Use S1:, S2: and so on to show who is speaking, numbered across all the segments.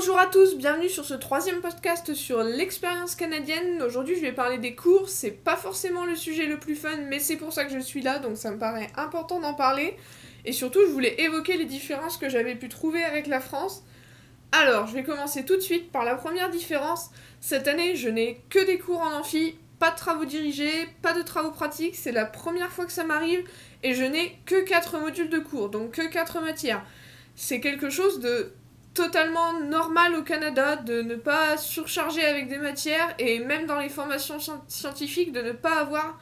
S1: Bonjour à tous, bienvenue sur ce troisième podcast sur l'expérience canadienne. Aujourd'hui je vais parler des cours, c'est pas forcément le sujet le plus fun, mais c'est pour ça que je suis là, donc ça me paraît important d'en parler. Et surtout je voulais évoquer les différences que j'avais pu trouver avec la France. Alors, je vais commencer tout de suite par la première différence. Cette année, je n'ai que des cours en amphi, pas de travaux dirigés, pas de travaux pratiques, c'est la première fois que ça m'arrive, et je n'ai que 4 modules de cours, donc que 4 matières. C'est quelque chose de totalement normal au Canada de ne pas surcharger avec des matières et même dans les formations scientifiques de ne pas avoir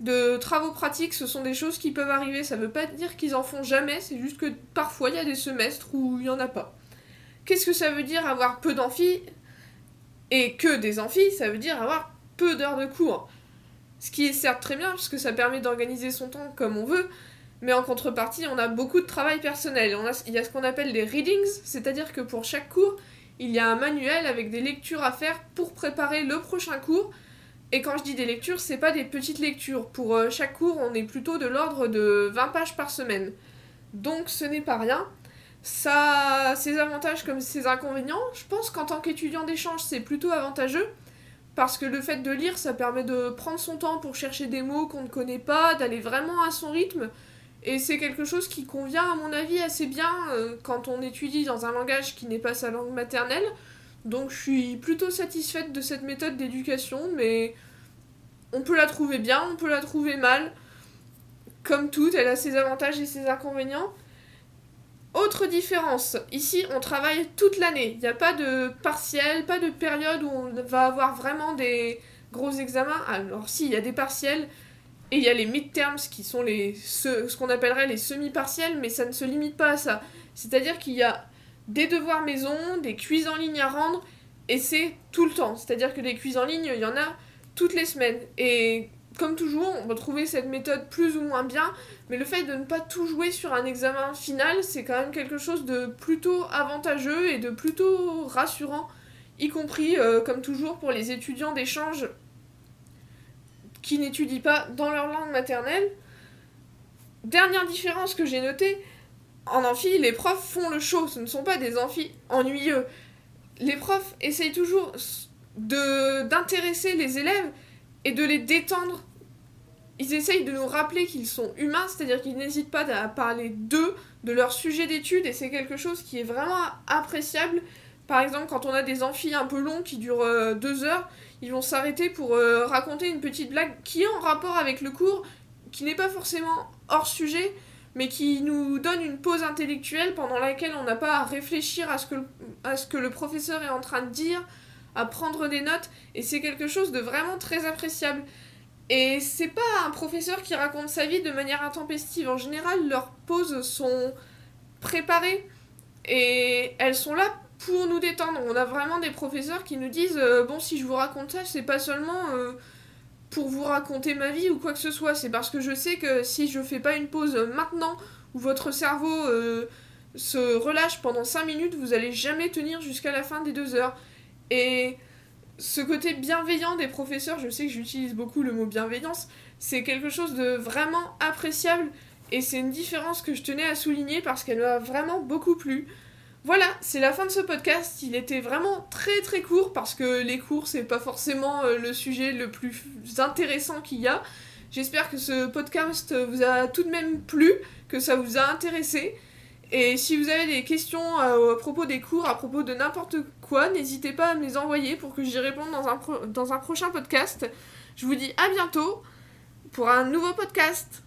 S1: de travaux pratiques, ce sont des choses qui peuvent arriver. Ça veut pas dire qu'ils en font jamais, c'est juste que parfois il y a des semestres où il n'y en a pas. Qu'est-ce que ça veut dire avoir peu d'amphi et que des amphis? Ça veut dire avoir peu d'heures de cours. Ce qui est certes très bien, parce que ça permet d'organiser son temps comme on veut, mais en contrepartie, on a beaucoup de travail personnel. Il y a ce qu'on appelle des readings, c'est-à-dire que pour chaque cours, il y a un manuel avec des lectures à faire pour préparer le prochain cours. Et quand je dis des lectures, c'est pas des petites lectures. Pour euh, chaque cours, on est plutôt de l'ordre de 20 pages par semaine. Donc ce n'est pas rien. Ça a ses avantages comme ses inconvénients. Je pense qu'en tant qu'étudiant d'échange, c'est plutôt avantageux. Parce que le fait de lire, ça permet de prendre son temps pour chercher des mots qu'on ne connaît pas, d'aller vraiment à son rythme et c'est quelque chose qui convient, à mon avis, assez bien euh, quand on étudie dans un langage qui n'est pas sa langue maternelle. Donc je suis plutôt satisfaite de cette méthode d'éducation, mais on peut la trouver bien, on peut la trouver mal. Comme toute, elle a ses avantages et ses inconvénients. Autre différence, ici on travaille toute l'année. Il n'y a pas de partiel, pas de période où on va avoir vraiment des gros examens. Alors si, il y a des partiels, et il y a les midterms qui sont ce, qu'on appellerait les semi-partiels, mais ça ne se limite pas à ça. C'est-à-dire qu'il y a des devoirs maison, des quiz en ligne à rendre, et c'est tout le temps. C'est-à-dire que les quiz en ligne, il y en a toutes les semaines. Et comme toujours, on va trouver cette méthode plus ou moins bien, mais le fait de ne pas tout jouer sur un examen final, c'est quand même quelque chose de plutôt avantageux et de plutôt rassurant, y compris, euh, comme toujours, pour les étudiants d'échange qui n'étudient pas dans leur langue maternelle. Dernière différence que j'ai notée, en amphi, les profs font le show, ce ne sont pas des amphis ennuyeux. Les profs essayent toujours d'intéresser les élèves et de les détendre. Ils essayent de nous rappeler qu'ils sont humains, c'est-à-dire qu'ils n'hésitent pas à parler d'eux, de leur sujet d'étude, et c'est quelque chose qui est vraiment appréciable. Par exemple, quand on a des amphis un peu longs qui durent euh, deux heures, ils vont s'arrêter pour euh, raconter une petite blague qui est en rapport avec le cours, qui n'est pas forcément hors sujet, mais qui nous donne une pause intellectuelle pendant laquelle on n'a pas à réfléchir à ce, que le, à ce que le professeur est en train de dire, à prendre des notes, et c'est quelque chose de vraiment très appréciable. Et c'est pas un professeur qui raconte sa vie de manière intempestive. En général, leurs pauses sont préparées et elles sont là pour nous détendre. On a vraiment des professeurs qui nous disent euh, bon si je vous raconte ça, c'est pas seulement euh, pour vous raconter ma vie ou quoi que ce soit, c'est parce que je sais que si je fais pas une pause maintenant où votre cerveau euh, se relâche pendant 5 minutes, vous allez jamais tenir jusqu'à la fin des 2 heures. Et ce côté bienveillant des professeurs, je sais que j'utilise beaucoup le mot bienveillance, c'est quelque chose de vraiment appréciable et c'est une différence que je tenais à souligner parce qu'elle m'a vraiment beaucoup plu. Voilà, c'est la fin de ce podcast. Il était vraiment très très court parce que les cours, c'est pas forcément euh, le sujet le plus intéressant qu'il y a. J'espère que ce podcast vous a tout de même plu, que ça vous a intéressé. Et si vous avez des questions euh, à, propos des cours, à propos de n'importe quoi, n'hésitez pas à me les envoyer pour que j'y réponde dans un, dans un prochain podcast. Je vous dis à bientôt pour un nouveau podcast.